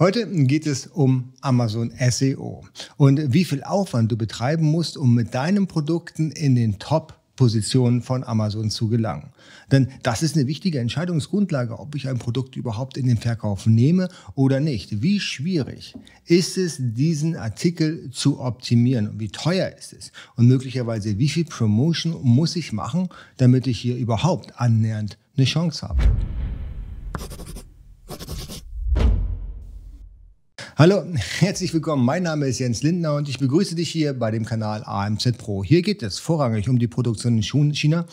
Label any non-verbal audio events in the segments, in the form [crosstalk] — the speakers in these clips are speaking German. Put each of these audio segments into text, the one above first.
Heute geht es um Amazon SEO und wie viel Aufwand du betreiben musst, um mit deinen Produkten in den Top-Positionen von Amazon zu gelangen. Denn das ist eine wichtige Entscheidungsgrundlage, ob ich ein Produkt überhaupt in den Verkauf nehme oder nicht. Wie schwierig ist es, diesen Artikel zu optimieren wie teuer ist es? Und möglicherweise, wie viel Promotion muss ich machen, damit ich hier überhaupt annähernd eine Chance habe? Hallo, herzlich willkommen. Mein Name ist Jens Lindner und ich begrüße dich hier bei dem Kanal AMZ Pro. Hier geht es vorrangig um die Produktion in China,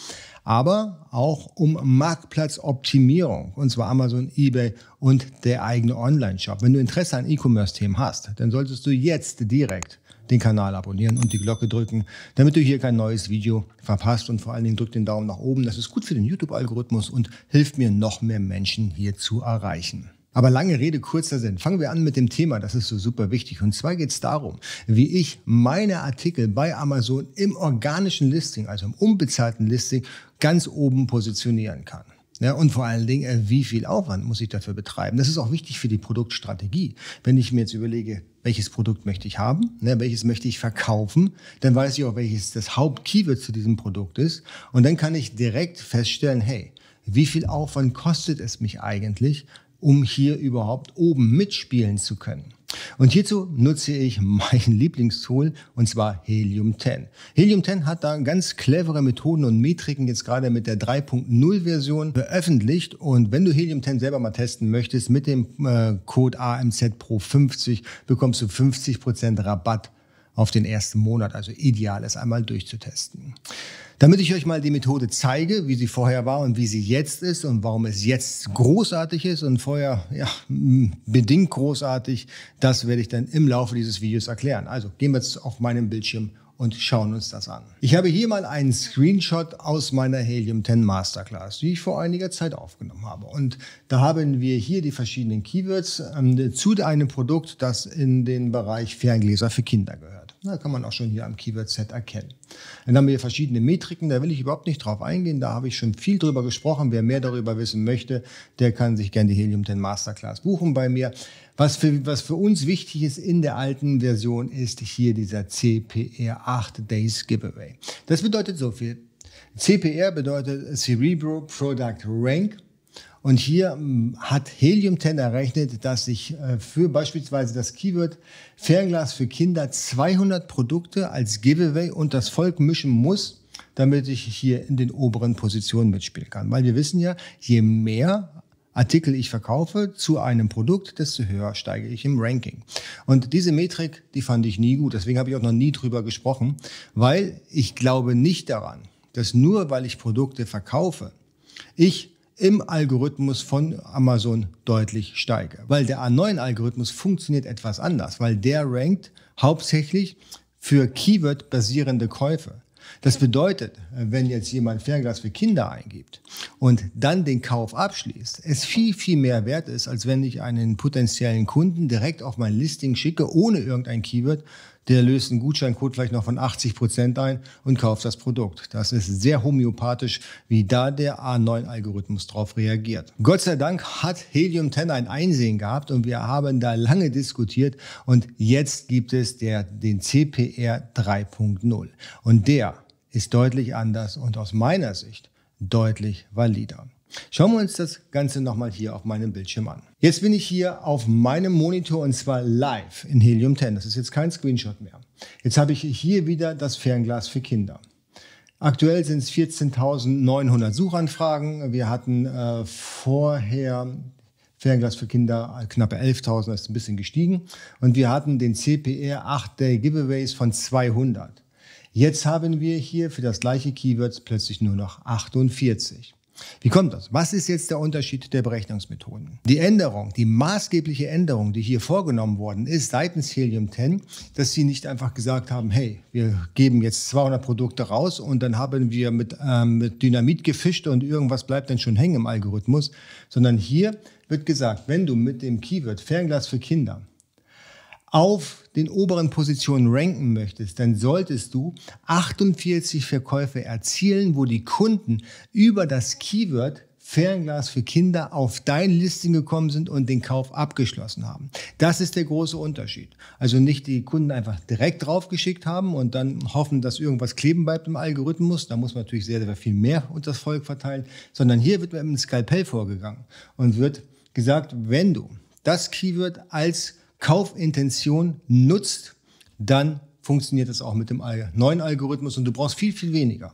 aber auch um Marktplatzoptimierung, und zwar Amazon, eBay und der eigene Online-Shop. Wenn du Interesse an E-Commerce-Themen hast, dann solltest du jetzt direkt den Kanal abonnieren und die Glocke drücken, damit du hier kein neues Video verpasst und vor allen Dingen drück den Daumen nach oben. Das ist gut für den YouTube-Algorithmus und hilft mir, noch mehr Menschen hier zu erreichen. Aber lange Rede, kurzer Sinn. Fangen wir an mit dem Thema, das ist so super wichtig. Und zwar geht es darum, wie ich meine Artikel bei Amazon im organischen Listing, also im unbezahlten Listing, ganz oben positionieren kann. Ja, und vor allen Dingen, äh, wie viel Aufwand muss ich dafür betreiben? Das ist auch wichtig für die Produktstrategie. Wenn ich mir jetzt überlege, welches Produkt möchte ich haben, ne, welches möchte ich verkaufen, dann weiß ich auch, welches das Hauptkeyword zu diesem Produkt ist. Und dann kann ich direkt feststellen, hey, wie viel Aufwand kostet es mich eigentlich, um hier überhaupt oben mitspielen zu können. Und hierzu nutze ich mein [laughs] Lieblingstool und zwar Helium 10. Helium 10 hat da ganz clevere Methoden und Metriken jetzt gerade mit der 3.0 Version veröffentlicht und wenn du Helium 10 selber mal testen möchtest mit dem äh, Code AMZ Pro 50 bekommst du 50% Rabatt auf den ersten Monat, also ideal es einmal durchzutesten. Damit ich euch mal die Methode zeige, wie sie vorher war und wie sie jetzt ist und warum es jetzt großartig ist und vorher ja, bedingt großartig, das werde ich dann im Laufe dieses Videos erklären. Also gehen wir jetzt auf meinem Bildschirm und schauen uns das an. Ich habe hier mal einen Screenshot aus meiner Helium 10 Masterclass, die ich vor einiger Zeit aufgenommen habe. Und da haben wir hier die verschiedenen Keywords ähm, zu einem Produkt, das in den Bereich Ferngläser für Kinder gehört. Da kann man auch schon hier am Keyword-Set erkennen. Dann haben wir verschiedene Metriken, da will ich überhaupt nicht drauf eingehen. Da habe ich schon viel drüber gesprochen. Wer mehr darüber wissen möchte, der kann sich gerne die Helium 10 Masterclass buchen bei mir. Was für, was für uns wichtig ist in der alten Version, ist hier dieser CPR 8 Days Giveaway. Das bedeutet so viel. CPR bedeutet Cerebro Product Rank und hier ähm, hat Helium 10 errechnet, dass sich äh, für beispielsweise das Keyword Fernglas für Kinder 200 Produkte als Giveaway und das Volk mischen muss, damit ich hier in den oberen Positionen mitspielen kann. Weil wir wissen ja, je mehr Artikel ich verkaufe zu einem Produkt, desto höher steige ich im Ranking. Und diese Metrik, die fand ich nie gut. Deswegen habe ich auch noch nie drüber gesprochen, weil ich glaube nicht daran, dass nur weil ich Produkte verkaufe, ich im Algorithmus von Amazon deutlich steige. Weil der A9-Algorithmus funktioniert etwas anders, weil der rankt hauptsächlich für Keyword-basierende Käufe. Das bedeutet, wenn jetzt jemand Fernglas für Kinder eingibt und dann den Kauf abschließt, es viel, viel mehr wert ist, als wenn ich einen potenziellen Kunden direkt auf mein Listing schicke, ohne irgendein Keyword, der löst einen Gutscheincode vielleicht noch von 80 Prozent ein und kauft das Produkt. Das ist sehr homöopathisch, wie da der A9-Algorithmus drauf reagiert. Gott sei Dank hat Helium 10 ein Einsehen gehabt und wir haben da lange diskutiert und jetzt gibt es der, den CPR 3.0 und der ist deutlich anders und aus meiner Sicht deutlich valider. Schauen wir uns das Ganze nochmal hier auf meinem Bildschirm an. Jetzt bin ich hier auf meinem Monitor und zwar live in Helium 10. Das ist jetzt kein Screenshot mehr. Jetzt habe ich hier wieder das Fernglas für Kinder. Aktuell sind es 14.900 Suchanfragen. Wir hatten äh, vorher Fernglas für Kinder äh, knappe 11.000, das ist ein bisschen gestiegen. Und wir hatten den CPR 8-Day Giveaways von 200. Jetzt haben wir hier für das gleiche Keyword plötzlich nur noch 48. Wie kommt das? Was ist jetzt der Unterschied der Berechnungsmethoden? Die Änderung, die maßgebliche Änderung, die hier vorgenommen worden ist seitens Helium 10, dass sie nicht einfach gesagt haben, hey, wir geben jetzt 200 Produkte raus und dann haben wir mit, ähm, mit Dynamit gefischt und irgendwas bleibt dann schon hängen im Algorithmus, sondern hier wird gesagt, wenn du mit dem Keyword Fernglas für Kinder auf den oberen Positionen ranken möchtest, dann solltest du 48 Verkäufe erzielen, wo die Kunden über das Keyword Fernglas für Kinder auf dein Listing gekommen sind und den Kauf abgeschlossen haben. Das ist der große Unterschied. Also nicht die Kunden einfach direkt draufgeschickt haben und dann hoffen, dass irgendwas kleben bleibt im Algorithmus. Da muss man natürlich sehr, sehr viel mehr unter das Volk verteilen, sondern hier wird mit einem Skalpell vorgegangen und wird gesagt, wenn du das Keyword als Kaufintention nutzt, dann funktioniert das auch mit dem neuen Algorithmus und du brauchst viel, viel weniger.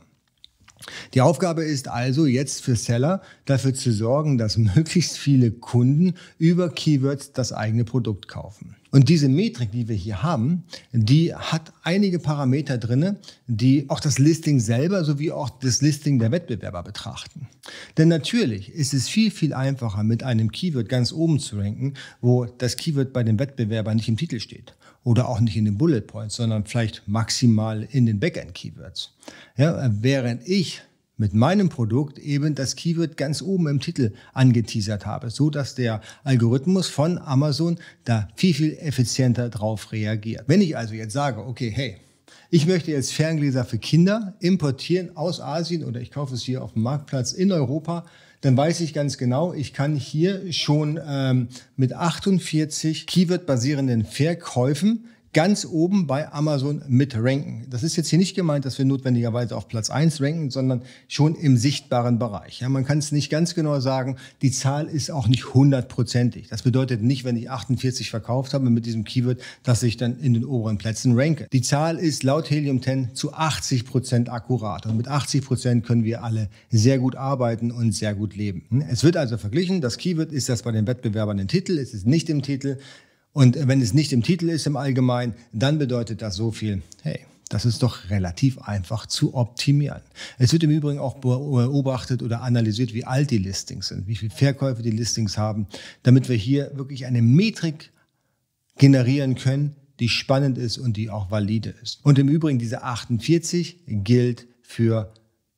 Die Aufgabe ist also jetzt für Seller dafür zu sorgen, dass [laughs] möglichst viele Kunden über Keywords das eigene Produkt kaufen. Und diese Metrik, die wir hier haben, die hat einige Parameter drinne, die auch das Listing selber sowie auch das Listing der Wettbewerber betrachten. Denn natürlich ist es viel, viel einfacher, mit einem Keyword ganz oben zu ranken, wo das Keyword bei dem Wettbewerber nicht im Titel steht oder auch nicht in den Bullet Points, sondern vielleicht maximal in den Backend-Keywords. Ja, während ich mit meinem Produkt eben das Keyword ganz oben im Titel angeteasert habe, so dass der Algorithmus von Amazon da viel, viel effizienter drauf reagiert. Wenn ich also jetzt sage, okay, hey, ich möchte jetzt Ferngläser für Kinder importieren aus Asien oder ich kaufe es hier auf dem Marktplatz in Europa, dann weiß ich ganz genau, ich kann hier schon ähm, mit 48 Keyword-basierenden Verkäufen ganz oben bei Amazon mit ranken. Das ist jetzt hier nicht gemeint, dass wir notwendigerweise auf Platz 1 ranken, sondern schon im sichtbaren Bereich. Ja, man kann es nicht ganz genau sagen. Die Zahl ist auch nicht hundertprozentig. Das bedeutet nicht, wenn ich 48 verkauft habe mit diesem Keyword, dass ich dann in den oberen Plätzen ranke. Die Zahl ist laut Helium 10 zu 80 Prozent akkurat. Und mit 80 Prozent können wir alle sehr gut arbeiten und sehr gut leben. Es wird also verglichen. Das Keyword ist das bei den Wettbewerbern im Titel. Es ist nicht im Titel. Und wenn es nicht im Titel ist im Allgemeinen, dann bedeutet das so viel, hey, das ist doch relativ einfach zu optimieren. Es wird im Übrigen auch beobachtet oder analysiert, wie alt die Listings sind, wie viele Verkäufe die Listings haben, damit wir hier wirklich eine Metrik generieren können, die spannend ist und die auch valide ist. Und im Übrigen diese 48 gilt für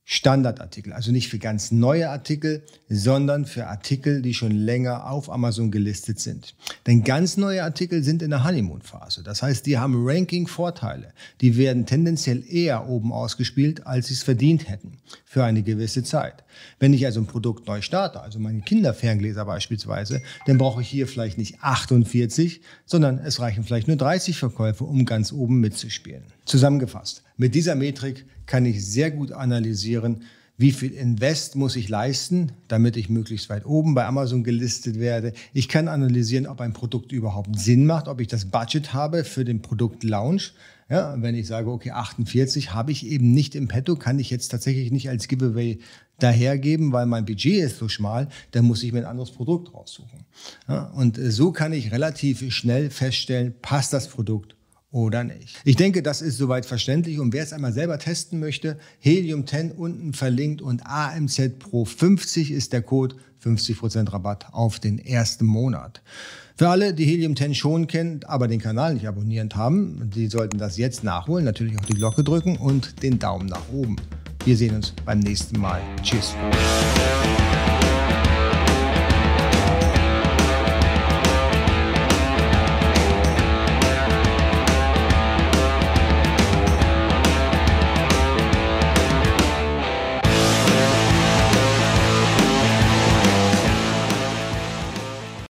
Standardartikel, also nicht für ganz neue Artikel, sondern für Artikel, die schon länger auf Amazon gelistet sind. Denn ganz neue Artikel sind in der Honeymoon-Phase. Das heißt, die haben Ranking-Vorteile. Die werden tendenziell eher oben ausgespielt, als sie es verdient hätten für eine gewisse Zeit. Wenn ich also ein Produkt neu starte, also meine Kinderferngläser beispielsweise, dann brauche ich hier vielleicht nicht 48, sondern es reichen vielleicht nur 30 Verkäufe, um ganz oben mitzuspielen. Zusammengefasst, mit dieser Metrik kann ich sehr gut analysieren, wie viel Invest muss ich leisten, damit ich möglichst weit oben bei Amazon gelistet werde. Ich kann analysieren, ob ein Produkt überhaupt Sinn macht, ob ich das Budget habe für den Produktlaunch. Ja, wenn ich sage, okay, 48 habe ich eben nicht im Petto, kann ich jetzt tatsächlich nicht als Giveaway dahergeben, weil mein Budget ist so schmal, dann muss ich mir ein anderes Produkt raussuchen. Ja, und so kann ich relativ schnell feststellen, passt das Produkt oder nicht. Ich denke, das ist soweit verständlich und wer es einmal selber testen möchte, Helium 10 unten verlinkt und AMZ Pro 50 ist der Code, 50% Rabatt auf den ersten Monat. Für alle, die Helium 10 schon kennen, aber den Kanal nicht abonniert haben, die sollten das jetzt nachholen, natürlich auch die Glocke drücken und den Daumen nach oben. Wir sehen uns beim nächsten Mal. Tschüss.